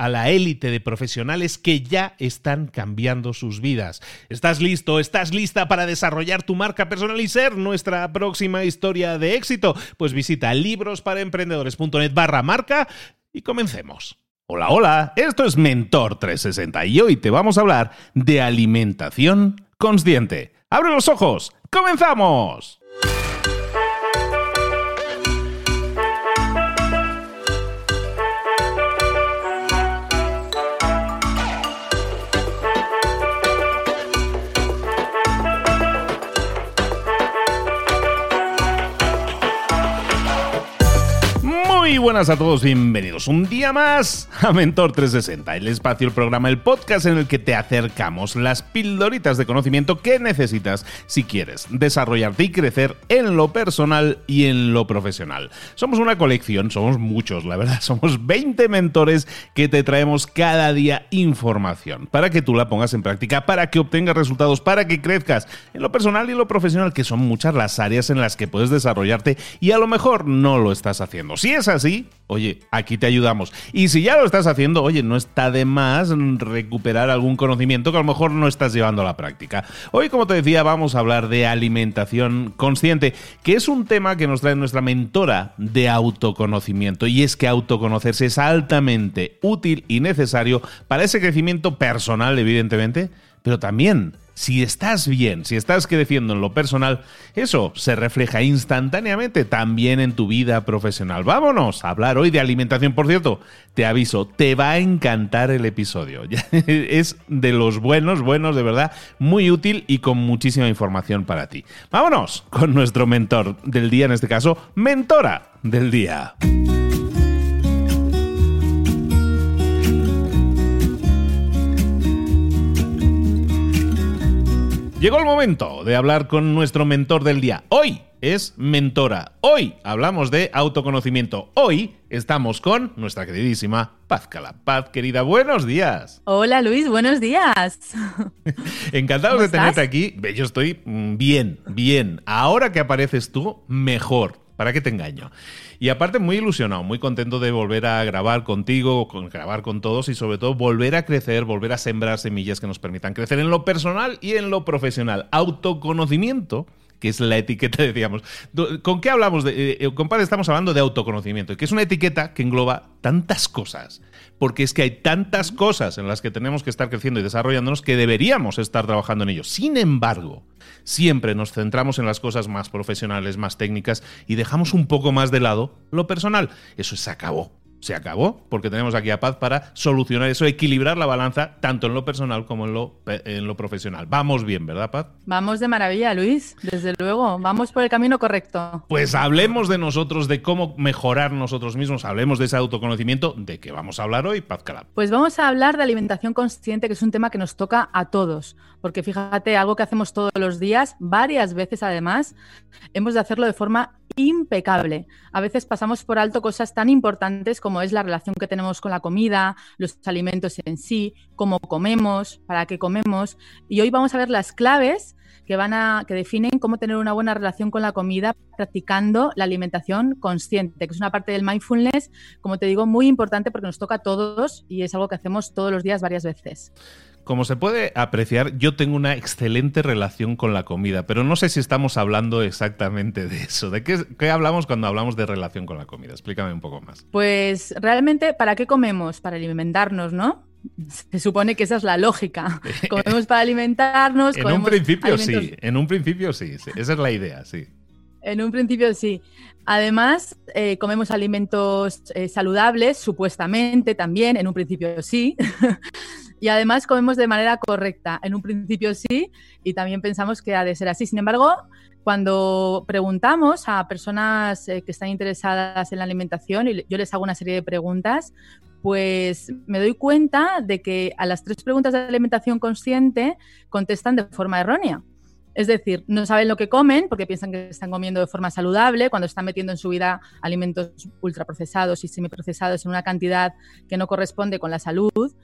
a la élite de profesionales que ya están cambiando sus vidas. ¿Estás listo? ¿Estás lista para desarrollar tu marca personal y ser nuestra próxima historia de éxito? Pues visita librosparaemprendedores.net barra marca y comencemos. Hola, hola, esto es Mentor 360 y hoy te vamos a hablar de alimentación consciente. ¡Abre los ojos! ¡Comenzamos! Muy buenas a todos, bienvenidos un día más a Mentor 360, el espacio, el programa, el podcast en el que te acercamos las pildoritas de conocimiento que necesitas si quieres desarrollarte y crecer en lo personal y en lo profesional. Somos una colección, somos muchos, la verdad, somos 20 mentores que te traemos cada día información para que tú la pongas en práctica, para que obtengas resultados, para que crezcas en lo personal y en lo profesional, que son muchas las áreas en las que puedes desarrollarte y a lo mejor no lo estás haciendo. Si es así, oye, aquí te ayudamos. Y si ya lo estás haciendo, oye, no está de más recuperar algún conocimiento que a lo mejor no estás llevando a la práctica. Hoy, como te decía, vamos a hablar de alimentación consciente, que es un tema que nos trae nuestra mentora de autoconocimiento. Y es que autoconocerse es altamente útil y necesario para ese crecimiento personal, evidentemente, pero también si estás bien, si estás creciendo en lo personal, eso se refleja instantáneamente también en tu vida profesional. Vámonos a hablar hoy de alimentación. Por cierto, te aviso, te va a encantar el episodio. es de los buenos, buenos de verdad, muy útil y con muchísima información para ti. Vámonos con nuestro mentor del día, en este caso, mentora del día. Llegó el momento de hablar con nuestro mentor del día. Hoy es mentora. Hoy hablamos de autoconocimiento. Hoy estamos con nuestra queridísima Paz Calapaz. Querida, buenos días. Hola Luis, buenos días. Encantado de tenerte aquí. Yo estoy mm, bien, bien. Ahora que apareces tú, mejor. ¿Para qué te engaño? Y aparte muy ilusionado, muy contento de volver a grabar contigo, con, grabar con todos y sobre todo volver a crecer, volver a sembrar semillas que nos permitan crecer en lo personal y en lo profesional. Autoconocimiento que es la etiqueta, decíamos. ¿Con qué hablamos? Eh, eh, compadre, estamos hablando de autoconocimiento, que es una etiqueta que engloba tantas cosas, porque es que hay tantas cosas en las que tenemos que estar creciendo y desarrollándonos que deberíamos estar trabajando en ello. Sin embargo, siempre nos centramos en las cosas más profesionales, más técnicas y dejamos un poco más de lado lo personal. Eso se acabó se acabó, porque tenemos aquí a Paz para solucionar eso, equilibrar la balanza tanto en lo personal como en lo, en lo profesional. Vamos bien, ¿verdad, Paz? Vamos de maravilla, Luis, desde luego, vamos por el camino correcto. Pues hablemos de nosotros, de cómo mejorar nosotros mismos, hablemos de ese autoconocimiento, de qué vamos a hablar hoy, Paz Calab. Pues vamos a hablar de alimentación consciente, que es un tema que nos toca a todos, porque fíjate, algo que hacemos todos los días, varias veces además, hemos de hacerlo de forma impecable. A veces pasamos por alto cosas tan importantes como es la relación que tenemos con la comida, los alimentos en sí, cómo comemos, para qué comemos. Y hoy vamos a ver las claves que van a que definen cómo tener una buena relación con la comida practicando la alimentación consciente, que es una parte del mindfulness, como te digo, muy importante porque nos toca a todos y es algo que hacemos todos los días varias veces. Como se puede apreciar, yo tengo una excelente relación con la comida, pero no sé si estamos hablando exactamente de eso. ¿De qué, hablamos cuando hablamos de relación con la comida? Explícame un poco más. Pues realmente, ¿para qué comemos? Para alimentarnos, ¿no? Se supone que esa es la lógica. Comemos para alimentarnos. en un principio sí, en un principio sí, esa es la idea, sí. En un principio sí. Además, eh, comemos alimentos eh, saludables, supuestamente también, en un principio sí. y además comemos de manera correcta. En un principio sí, y también pensamos que ha de ser así. Sin embargo, cuando preguntamos a personas eh, que están interesadas en la alimentación y yo les hago una serie de preguntas, pues me doy cuenta de que a las tres preguntas de alimentación consciente contestan de forma errónea. Es decir, no saben lo que comen porque piensan que están comiendo de forma saludable cuando están metiendo en su vida alimentos ultraprocesados y semiprocesados en una cantidad que no corresponde con la salud.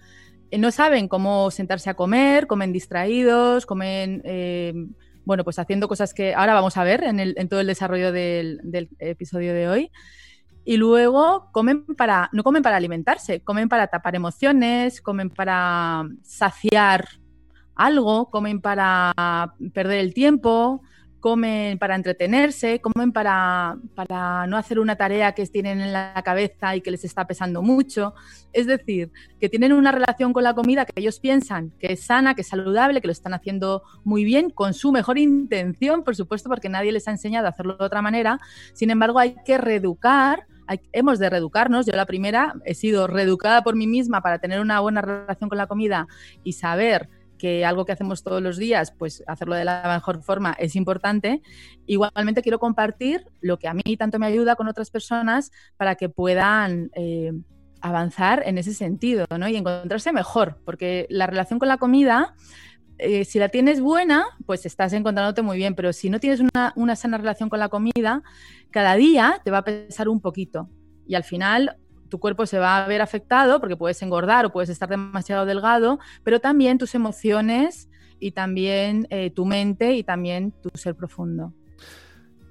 Eh, no saben cómo sentarse a comer, comen distraídos, comen, eh, bueno, pues haciendo cosas que ahora vamos a ver en, todo el desarrollo del, episodio de hoy. Y luego comen para, no comen para alimentarse, comen para tapar emociones, comen para saciar algo, comen para perder el tiempo, comen para entretenerse, comen para, para, no hacer una tarea que tienen en la cabeza y que les está pesando mucho. Es decir, que tienen una relación con la comida que ellos piensan que es sana, que es saludable, que lo están haciendo muy bien, con su mejor intención, por supuesto, porque nadie les ha enseñado a hacerlo de otra manera. Sin embargo, hay que reeducar. hemos de reeducarnos. Yo la primera he sido reeducada por mí misma para tener una buena relación con la comida y saber que algo que hacemos todos los días, pues hacerlo de la mejor forma es importante. Igualmente quiero compartir lo que a mí tanto me ayuda con otras personas para que puedan eh, avanzar en ese sentido ¿no? y encontrarse mejor, porque la relación con la comida... Eh, si la tienes buena, pues estás encontrándote muy bien, pero si no tienes una, una sana relación con la comida, cada día te va a pesar un poquito. Y al final tu cuerpo se va a ver afectado porque puedes engordar o puedes estar demasiado delgado, pero también tus emociones y también eh, tu mente y también tu ser profundo.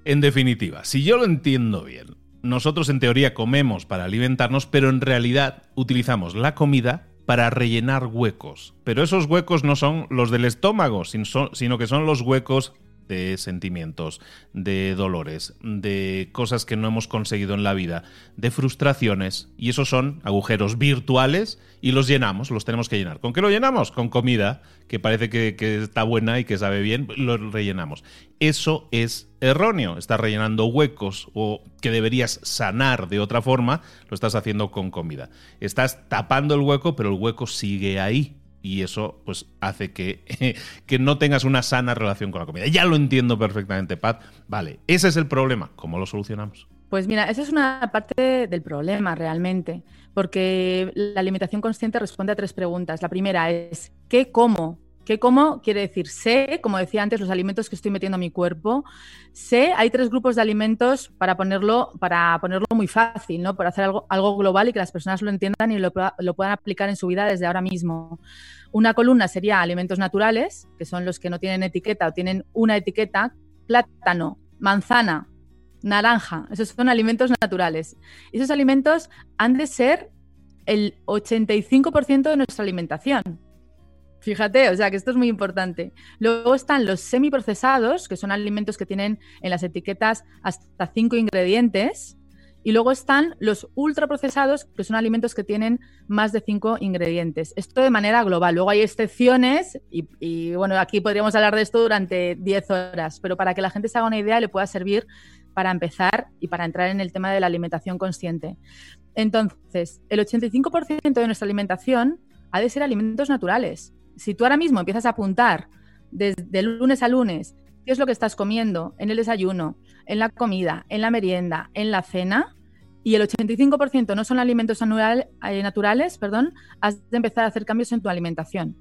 En definitiva, si yo lo entiendo bien, nosotros en teoría comemos para alimentarnos, pero en realidad utilizamos la comida para rellenar huecos. Pero esos huecos no son los del estómago, sino que son los huecos de sentimientos, de dolores, de cosas que no hemos conseguido en la vida, de frustraciones, y esos son agujeros virtuales y los llenamos, los tenemos que llenar. ¿Con qué lo llenamos? Con comida, que parece que, está buena y que sabe bien, lo rellenamos. Eso es erróneo, estás rellenando huecos o que deberías sanar de otra forma, lo estás haciendo con comida. Estás tapando el hueco, pero el hueco sigue ahí y eso pues hace que, que, no tengas una sana relación con la comida. Ya lo entiendo perfectamente, Pat. Vale, ese es el problema. ¿Cómo lo solucionamos? Pues mira, esa es una parte del problema realmente, porque la alimentación consciente responde a tres preguntas. La primera es, ¿qué como? ¿Qué como? Quiere decir, sé, como decía antes, los alimentos que estoy metiendo a mi cuerpo. Sé, hay tres grupos de alimentos para ponerlo, para ponerlo muy fácil, ¿no? Para hacer algo, algo global y que las personas lo entiendan y lo, lo puedan aplicar en su vida desde ahora mismo. Una columna sería alimentos naturales, que son los que no tienen etiqueta o tienen una etiqueta, plátano, manzana, naranja. Esos son alimentos naturales. Esos alimentos han de ser el 85% de nuestra alimentación. Fíjate, o sea que esto es muy importante. Luego están los semiprocesados, que son alimentos que tienen en las etiquetas hasta cinco ingredientes. Y luego están los ultraprocesados, que son alimentos que tienen más de cinco ingredientes. Esto de manera global. Luego hay excepciones y, bueno, aquí podríamos hablar de esto durante 10 horas, pero para que la gente se haga una idea le pueda servir para empezar y para entrar en el tema de la alimentación consciente. Entonces, el 85% de nuestra alimentación ha de ser alimentos naturales. Si tú ahora mismo empiezas a apuntar desde lunes a lunes qué es lo que estás comiendo en el desayuno, en la comida, en la merienda, en la cena, y el 85% no son alimentos eh, naturales, perdón, has de empezar a hacer cambios en tu alimentación.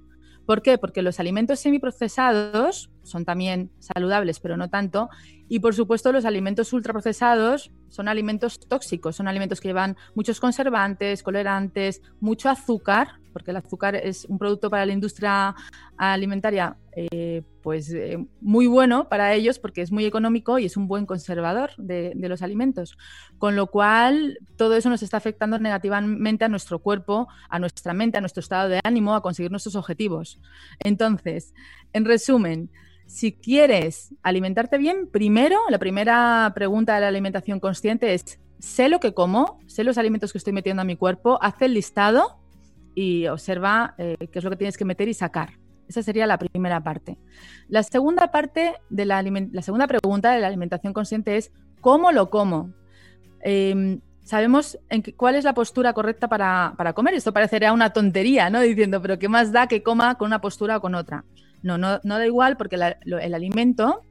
¿Por qué? Porque los alimentos semiprocesados son también saludables, pero no tanto. Y por supuesto, los alimentos ultraprocesados son alimentos tóxicos, son alimentos que llevan muchos conservantes, colorantes, mucho azúcar, porque el azúcar es un producto para la industria alimentaria eh, pues eh, muy bueno para ellos porque es muy económico y es un buen conservador de, de, los alimentos. Con lo cual, todo eso nos está afectando negativamente a nuestro cuerpo, a nuestra mente, a nuestro estado de ánimo, a conseguir nuestros objetivos. Entonces, en resumen, si quieres alimentarte bien, primero, la primera pregunta de la alimentación consciente es, sé lo que como, sé los alimentos que estoy metiendo a mi cuerpo, haz el listado y observa eh, qué es lo que tienes que meter y sacar. Esa sería la primera parte. La segunda parte de la, la segunda pregunta de la alimentación consciente es ¿cómo lo como? Em, sabemos en cuál es la postura correcta para, comer. Esto parecería una tontería, ¿no? Diciendo, pero ¿qué más da que coma con una postura o con otra? No, no, no da igual porque el alimento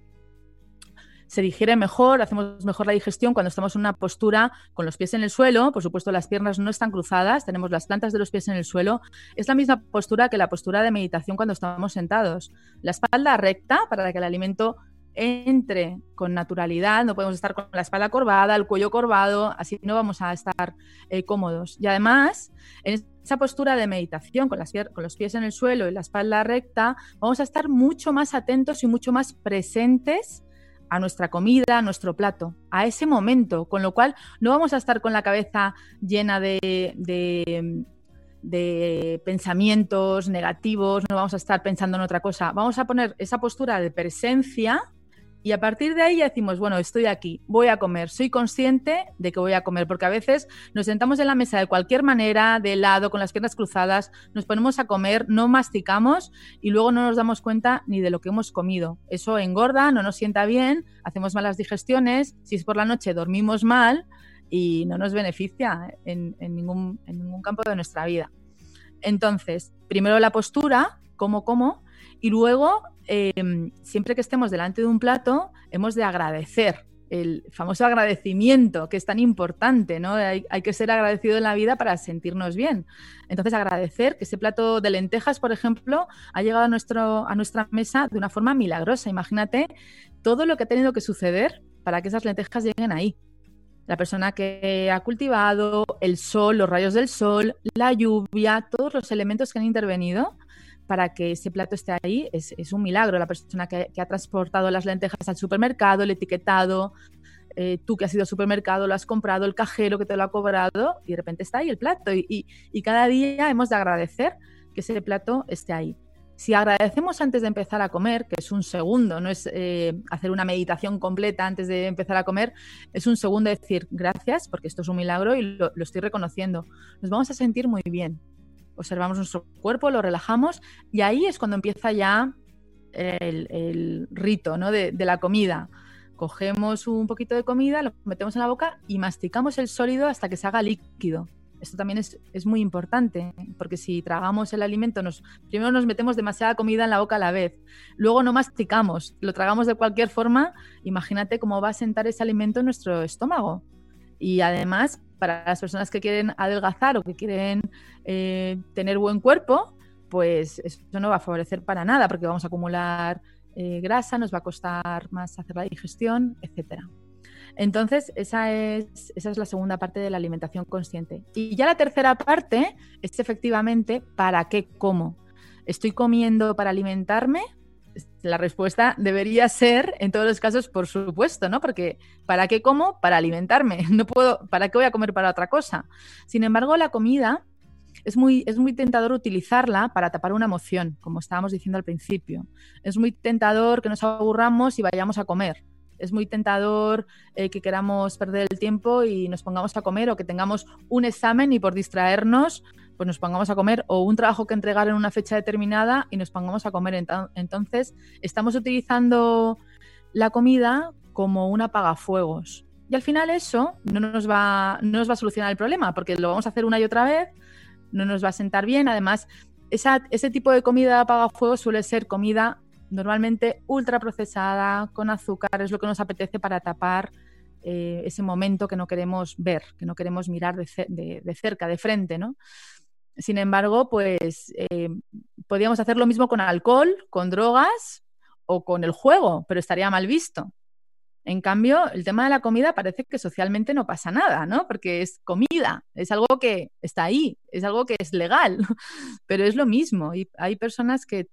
se digiere mejor, hacemos mejor la digestión cuando estamos en una postura con los pies en el suelo. Por supuesto, las piernas no están cruzadas, tenemos las plantas de los pies en el suelo. Es la misma postura que la postura de meditación cuando estamos sentados. La espalda recta para que el alimento entre con naturalidad, no podemos estar con la espalda corvada, el cuello corvado, así no vamos a estar eh, cómodos. Y además, en esa postura de meditación con, con los pies en el suelo y la espalda recta, vamos a estar mucho más atentos y mucho más presentes a nuestra comida, a nuestro plato, a ese momento, con lo cual no vamos a estar con la cabeza llena de, de, pensamientos negativos, no vamos a estar pensando en otra cosa, vamos a poner esa postura de presencia y a partir de ahí ya decimos, bueno, estoy aquí, voy a comer, soy consciente de que voy a comer, porque a veces nos sentamos en la mesa de cualquier manera, de lado, con las piernas cruzadas, nos ponemos a comer, no masticamos y luego no nos damos cuenta ni de lo que hemos comido. Eso engorda, no nos sienta bien, hacemos malas digestiones, si es por la noche dormimos mal y no nos beneficia en, ningún, en ningún campo de nuestra vida. Entonces, primero la postura, cómo como, y luego Em, siempre que estemos delante de un plato, hemos de agradecer el famoso agradecimiento, que es tan importante, ¿no? Hay, que ser agradecido en la vida para sentirnos bien. Entonces, agradecer que ese plato de lentejas, por ejemplo, ha llegado a, nuestro, a nuestra mesa de una forma milagrosa. Imagínate todo lo que ha tenido que suceder para que esas lentejas lleguen ahí. La persona que ha cultivado, el sol, los rayos del sol, la lluvia, todos los elementos que han intervenido para que ese plato esté ahí es, un milagro. La persona que, ha transportado las lentejas al supermercado, el etiquetado, eh, tú que has ido al supermercado, lo has comprado, el cajero que te lo ha cobrado y de repente está ahí el plato. Y, cada día hemos de agradecer que ese plato esté ahí. Si agradecemos antes de empezar a comer, que es un segundo, no es eh, hacer una meditación completa antes de empezar a comer, es un segundo decir gracias porque esto es un milagro y lo estoy reconociendo. Nos vamos a sentir muy bien observamos nuestro cuerpo, lo relajamos y ahí es cuando empieza ya el, rito ¿no? de, la comida. Cogemos un poquito de comida, lo metemos en la boca y masticamos el sólido hasta que se haga líquido. Esto también es, muy importante, porque si tragamos el alimento, nos, primero nos metemos demasiada comida en la boca a la vez, luego no masticamos, lo tragamos de cualquier forma, imagínate cómo va a sentar ese alimento en nuestro estómago. Y además, para las personas que quieren adelgazar o que quieren eh, tener buen cuerpo, pues eso no va a favorecer para nada porque vamos a acumular eh, grasa, nos va a costar más hacer la digestión, etc. Entonces, esa es, esa es la segunda parte de la alimentación consciente. Y ya la tercera parte es efectivamente para qué como. ¿Estoy comiendo para alimentarme? La respuesta debería ser, en todos los casos, por supuesto, ¿no? Porque ¿para qué como? Para alimentarme. No puedo, ¿para qué voy a comer para otra cosa? Sin embargo, la comida es muy, es muy tentador utilizarla para tapar una emoción, como estábamos diciendo al principio. Es muy tentador que nos aburramos y vayamos a comer. Es muy tentador eh, que queramos perder el tiempo y nos pongamos a comer o que tengamos un examen y por distraernos pues nos pongamos a comer o un trabajo que entregar en una fecha determinada y nos pongamos a comer. Entonces, estamos utilizando la comida como un apagafuegos. Y al final eso no nos va, no nos va a solucionar el problema, porque lo vamos a hacer una y otra vez, no nos va a sentar bien. Además, ese tipo de comida fuego suele ser comida normalmente ultra procesada, con azúcar, es lo que nos apetece para tapar eh, ese momento que no queremos ver, que no queremos mirar de, cerca, de frente, ¿no? Sin embargo, pues eh, podríamos hacer lo mismo con alcohol, con drogas o con el juego, pero estaría mal visto. En cambio, el tema de la comida parece que socialmente no pasa nada, ¿no? Porque es comida, es algo que está ahí, es algo que es legal, pero es lo mismo. Y hay personas que,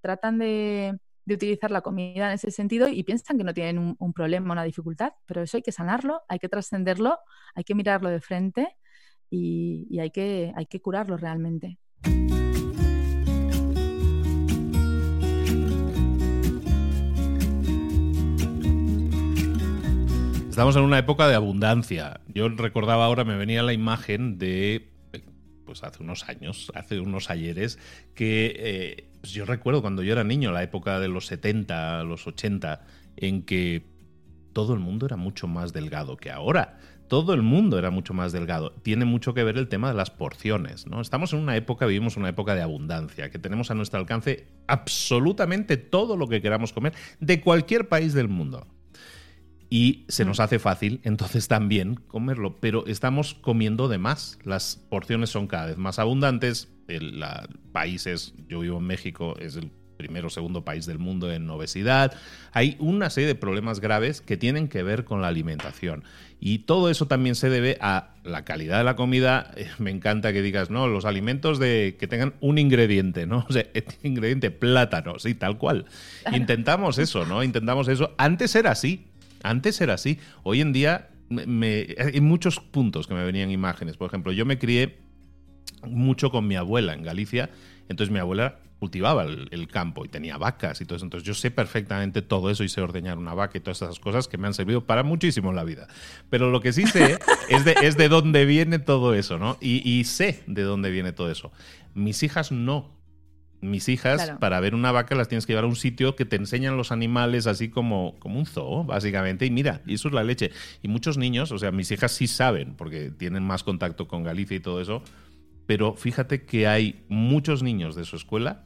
tratan de, utilizar la comida en ese sentido y piensan que no tienen un, problema, una dificultad, pero eso hay que sanarlo, hay que trascenderlo, hay que mirarlo de frente y, hay, que, hay que curarlo realmente. Estamos en una época de abundancia. Yo recordaba ahora, me venía la imagen de, pues hace unos años, hace unos ayeres, que eh, pues yo recuerdo cuando yo era niño, la época de los 70, los 80, en que todo el mundo era mucho más delgado que ahora. Todo el mundo era mucho más delgado. Tiene mucho que ver el tema de las porciones, ¿no? Estamos en una época, vivimos una época de abundancia, que tenemos a nuestro alcance absolutamente todo lo que queramos comer de cualquier país del mundo y se nos mm. hace fácil entonces también comerlo, pero estamos comiendo de más. Las porciones son cada vez más abundantes. El, países, yo vivo en México, es el primero o segundo país del mundo en obesidad. Hay una serie de problemas graves que tienen que ver con la alimentación. Y todo eso también se debe a la calidad de la comida. Me encanta que digas, no, los alimentos de que tengan un ingrediente, ¿no? O sea, este ingrediente plátano, sí, tal cual. Intentamos eso, ¿no? Intentamos eso. Antes era así. Antes era así. Hoy en día hay muchos puntos que me venían imágenes. Por ejemplo, yo me crié mucho con mi abuela en Galicia. Entonces mi abuela cultivaba el, campo y tenía vacas y todo eso. Entonces yo sé perfectamente todo eso y sé ordeñar una vaca y todas esas cosas que me han servido para muchísimo en la vida. Pero lo que sí sé es, de, es de dónde viene todo eso, ¿no? Y, y sé de dónde viene todo eso. Mis hijas no mis hijas, para ver una vaca, las tienes que llevar a un sitio que te enseñan los animales así como, como un zoo, básicamente. Y mira, y eso es la leche. Y muchos niños, o sea, mis hijas sí saben, porque tienen más contacto con Galicia y todo eso. Pero fíjate que hay muchos niños de su escuela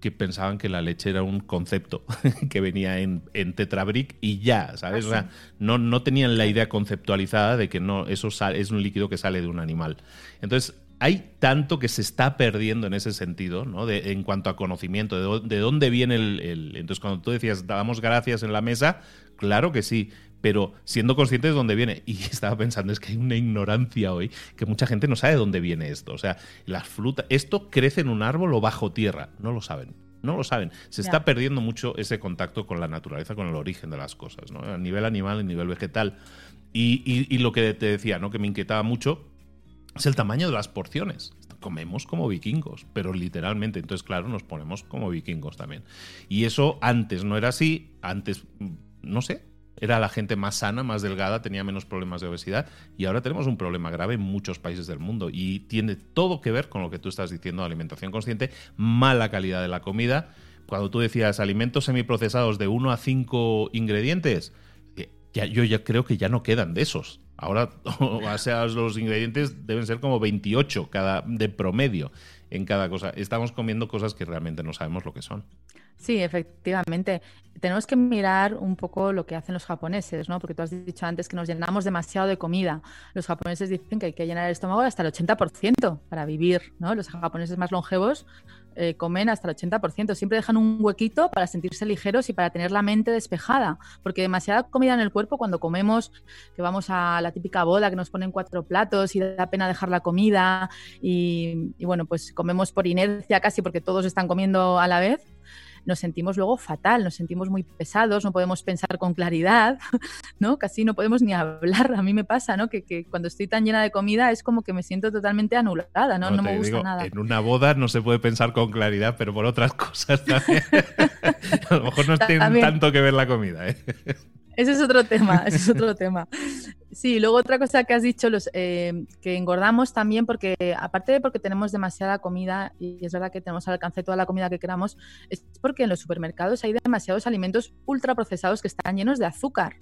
que pensaban que la leche era un concepto que venía en, en tetrabric y ya, ¿sabes? O sea, no, no tenían la idea conceptualizada de que no, eso es un líquido que sale de un animal. Entonces, hay tanto que se está perdiendo en ese sentido, ¿no? De, en cuanto a conocimiento, de, dónde viene el, Entonces, cuando tú decías, damos gracias en la mesa, claro que sí, pero siendo conscientes de dónde viene. Y estaba pensando, es que hay una ignorancia hoy, que mucha gente no sabe de dónde viene esto. O sea, las frutas, esto crece en un árbol o bajo tierra, no lo saben. No lo saben. Se está perdiendo mucho ese contacto con la naturaleza, con el origen de las cosas, ¿no? A nivel animal, a nivel vegetal. Y, y lo que te decía, ¿no? Que me inquietaba mucho es el tamaño de las porciones. Comemos como vikingos, pero literalmente. Entonces, claro, nos ponemos como vikingos también. Y eso antes no era así. Antes, mm, no sé, era la gente más sana, más delgada, tenía menos problemas de obesidad. Y ahora tenemos un problema grave en muchos países del mundo. Y tiene todo que ver con lo que tú estás diciendo, alimentación consciente, mala calidad de la comida. Cuando tú decías alimentos semiprocesados de 1 a 5 ingredientes, eh, yo ya creo que ya no quedan de esos. Ahora, o sea, los ingredientes deben ser como 28 cada, de promedio en cada cosa. Estamos comiendo cosas que realmente no sabemos lo que son. Sí, efectivamente. Tenemos que mirar un poco lo que hacen los japoneses, ¿no? Porque tú has dicho antes que nos llenamos demasiado de comida. Los japoneses dicen que hay que llenar el estómago hasta el 80% para vivir, ¿no? Los japoneses más longevos eh, comen hasta el 80%. Siempre dejan un huequito para sentirse ligeros y para tener la mente despejada. Porque demasiada comida en el cuerpo, cuando comemos, que vamos a la típica boda que nos ponen cuatro platos y da pena dejar la comida y, y bueno, pues comemos por inercia casi porque todos están comiendo a la vez nos sentimos luego fatal, nos sentimos muy pesados, no podemos pensar con claridad, ¿no? Casi no podemos ni hablar. A mí me pasa, ¿no? Que, cuando estoy tan llena de comida es como que me siento totalmente anulada, ¿no? No, me gusta nada. En una boda no se puede pensar con claridad, pero por otras cosas también. A lo mejor no tiene tanto que ver la comida, ¿eh? Ese es otro tema, ese es otro tema. Sí, luego otra cosa que has dicho, los, eh, que engordamos también porque, aparte de porque tenemos demasiada comida, y es verdad que tenemos al alcance toda la comida que queramos, es porque en los supermercados hay demasiados alimentos ultraprocesados que están llenos de azúcar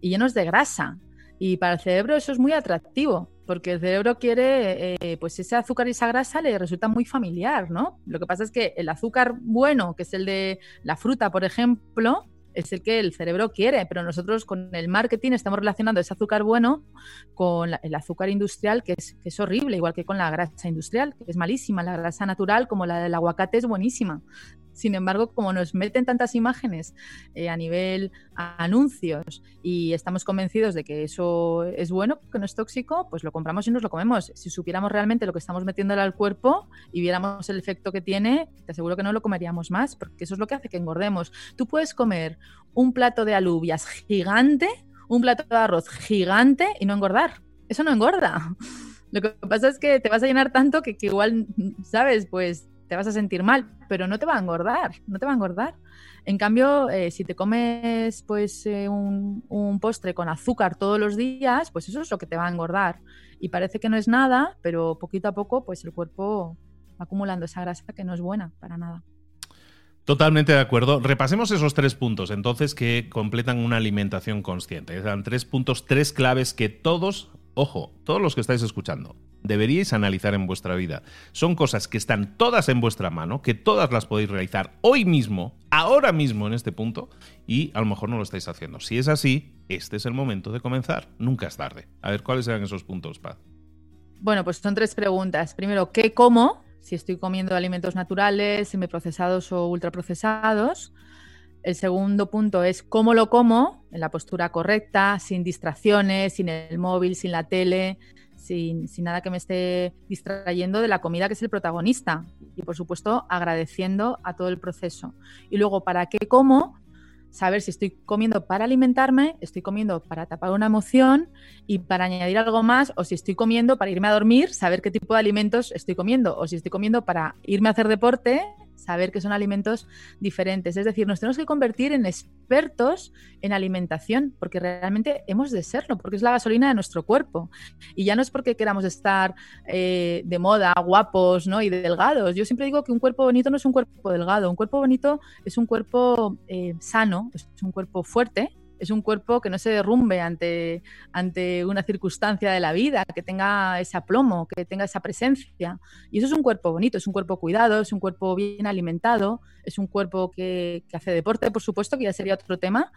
y llenos de grasa. Y para el cerebro eso es muy atractivo, porque el cerebro quiere, eh, pues ese azúcar y esa grasa le resulta muy familiar, ¿no? Lo que pasa es que el azúcar bueno, que es el de la fruta, por ejemplo, es el que el cerebro quiere, pero nosotros con el marketing estamos relacionando ese azúcar bueno con el azúcar industrial, que es, que es horrible, igual que con la grasa industrial, que es malísima. La grasa natural, como la del aguacate, es buenísima. Sin embargo, como nos meten tantas imágenes eh, a nivel anuncios y estamos convencidos de que eso es bueno, que no es tóxico, pues lo compramos y nos lo comemos. Si supiéramos realmente lo que estamos metiéndole al cuerpo y viéramos el efecto que tiene, te aseguro que no lo comeríamos más, porque eso es lo que hace que engordemos. Tú puedes comer un plato de alubias gigante, un plato de arroz gigante y no engordar. Eso no engorda. Lo que pasa es que te vas a llenar tanto que, que igual, ¿sabes? Pues te vas a sentir mal, pero no te va a engordar, no te va a engordar. En cambio, eh, si te comes pues eh, un, postre con azúcar todos los días, pues eso es lo que te va a engordar. Y parece que no es nada, pero poquito a poco pues el cuerpo va acumulando esa grasa que no es buena para nada. Totalmente de acuerdo. Repasemos esos tres puntos, entonces, que completan una alimentación consciente. Eran tres puntos, tres claves que todos, ojo, todos los que estáis escuchando, deberíais analizar en vuestra vida. Son cosas que están todas en vuestra mano, que todas las podéis realizar hoy mismo, ahora mismo en este punto, y a lo mejor no lo estáis haciendo. Si es así, este es el momento de comenzar. Nunca es tarde. A ver, ¿cuáles eran esos puntos, Paz? Bueno, pues son tres preguntas. Primero, ¿qué como? Si estoy comiendo alimentos naturales, semiprocesados o ultraprocesados. El segundo punto es cómo lo como, en la postura correcta, sin distracciones, sin el móvil, sin la tele, sin, nada que me esté distrayendo de la comida que es el protagonista. Y por supuesto agradeciendo a todo el proceso. Y luego, ¿para qué como? Saber si estoy comiendo para alimentarme, estoy comiendo para tapar una emoción y para añadir algo más, o si estoy comiendo para irme a dormir, saber qué tipo de alimentos estoy comiendo, o si estoy comiendo para irme a hacer deporte, saber que son alimentos diferentes. Es decir, nos tenemos que convertir en expertos en alimentación, porque realmente hemos de serlo, porque es la gasolina de nuestro cuerpo. Y ya no es porque queramos estar eh, de moda, guapos ¿no? y delgados. Yo siempre digo que un cuerpo bonito no es un cuerpo delgado, un cuerpo bonito es un cuerpo eh, sano, es un cuerpo fuerte es un cuerpo que no se derrumbe ante, ante una circunstancia de la vida, que tenga ese aplomo, que tenga esa presencia. Y eso es un cuerpo bonito, es un cuerpo cuidado, es un cuerpo bien alimentado, es un cuerpo que, hace deporte, por supuesto, que ya sería otro tema.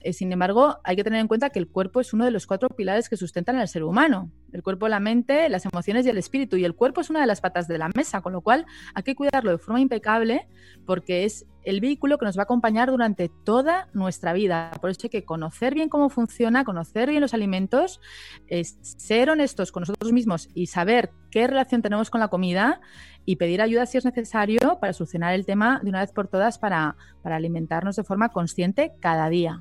Eh, sin embargo, hay que tener en cuenta que el cuerpo es uno de los cuatro pilares que sustentan al ser humano. El cuerpo, la mente, las emociones y el espíritu. Y el cuerpo es una de las patas de la mesa, con lo cual hay que cuidarlo de forma impecable porque es el vehículo que nos va a acompañar durante toda nuestra vida. Por eso hay que conocer bien cómo funciona, conocer bien los alimentos, ser honestos con nosotros mismos y saber qué relación tenemos con la comida y pedir ayuda si es necesario para solucionar el tema de una vez por todas para, para alimentarnos de forma consciente cada día.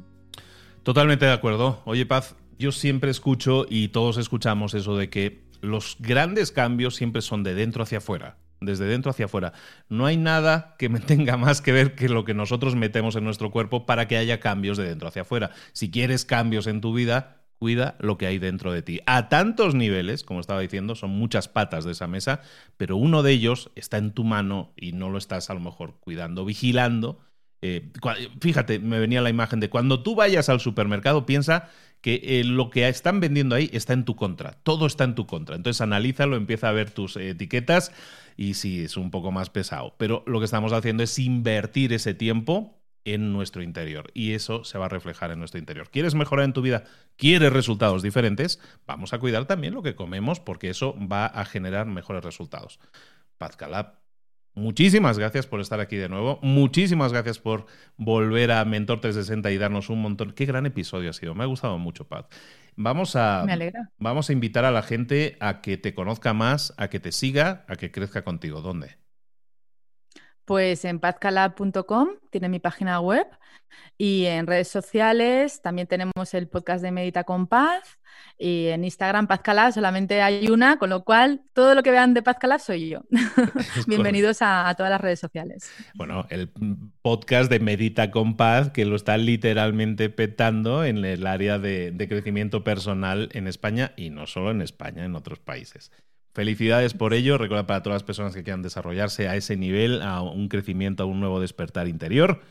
Totalmente de acuerdo. Oye, Paz, yo siempre escucho y todos escuchamos eso de que los grandes cambios siempre son de dentro hacia afuera desde dentro hacia afuera. No hay nada que me tenga más que ver que lo que nosotros metemos en nuestro cuerpo para que haya cambios de dentro hacia afuera. Si quieres cambios en tu vida, cuida lo que hay dentro de ti. A tantos niveles, como estaba diciendo, son muchas patas de esa mesa, pero uno de ellos está en tu mano y no lo estás a lo mejor cuidando, vigilando. Eh, fíjate, me venía la imagen de cuando tú vayas al supermercado, piensa que eh, lo que están vendiendo ahí está en tu contra, todo está en tu contra. Entonces analízalo, empieza a ver tus etiquetas y sí, es un poco más pesado. Pero lo que estamos haciendo es invertir ese tiempo en nuestro interior y eso se va a reflejar en nuestro interior. ¿Quieres mejorar en tu vida? ¿Quieres resultados diferentes? Vamos a cuidar también lo que comemos porque eso va a generar mejores resultados. Paz Muchísimas gracias por estar aquí de nuevo. Muchísimas gracias por volver a Mentor 360 y darnos un montón. Qué gran episodio ha sido. Me ha gustado mucho, Paz. Vamos a, vamos a invitar a la gente a que te conozca más, a que te siga, a que crezca contigo. ¿Dónde? Pues en pazcalab.com tiene mi página web y en redes sociales también tenemos el podcast de Medita con Paz y en Instagram Pazcalab solamente hay una, con lo cual todo lo que vean de Pazcalab soy yo. Bienvenidos a, todas las redes sociales. Bueno, el podcast de Medita con Paz que lo está literalmente petando en el área de, de crecimiento personal en España y no solo en España, en otros países. Felicidades por ello. Recuerda para todas las personas que quieran desarrollarse a ese nivel, a un crecimiento, a un nuevo despertar interior.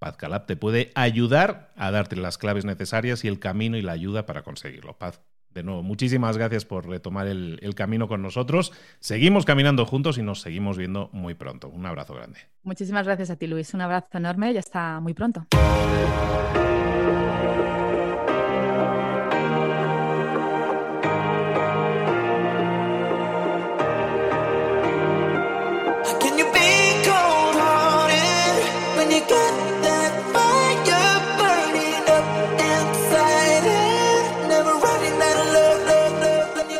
PazCalab te puede ayudar a darte las claves necesarias y el camino y la ayuda para conseguirlo. Paz, de nuevo, muchísimas gracias por retomar el, el, camino con nosotros. Seguimos caminando juntos y nos seguimos viendo muy pronto. Un abrazo grande. Muchísimas gracias a ti, Luis. Un abrazo enorme y hasta muy pronto.